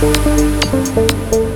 Música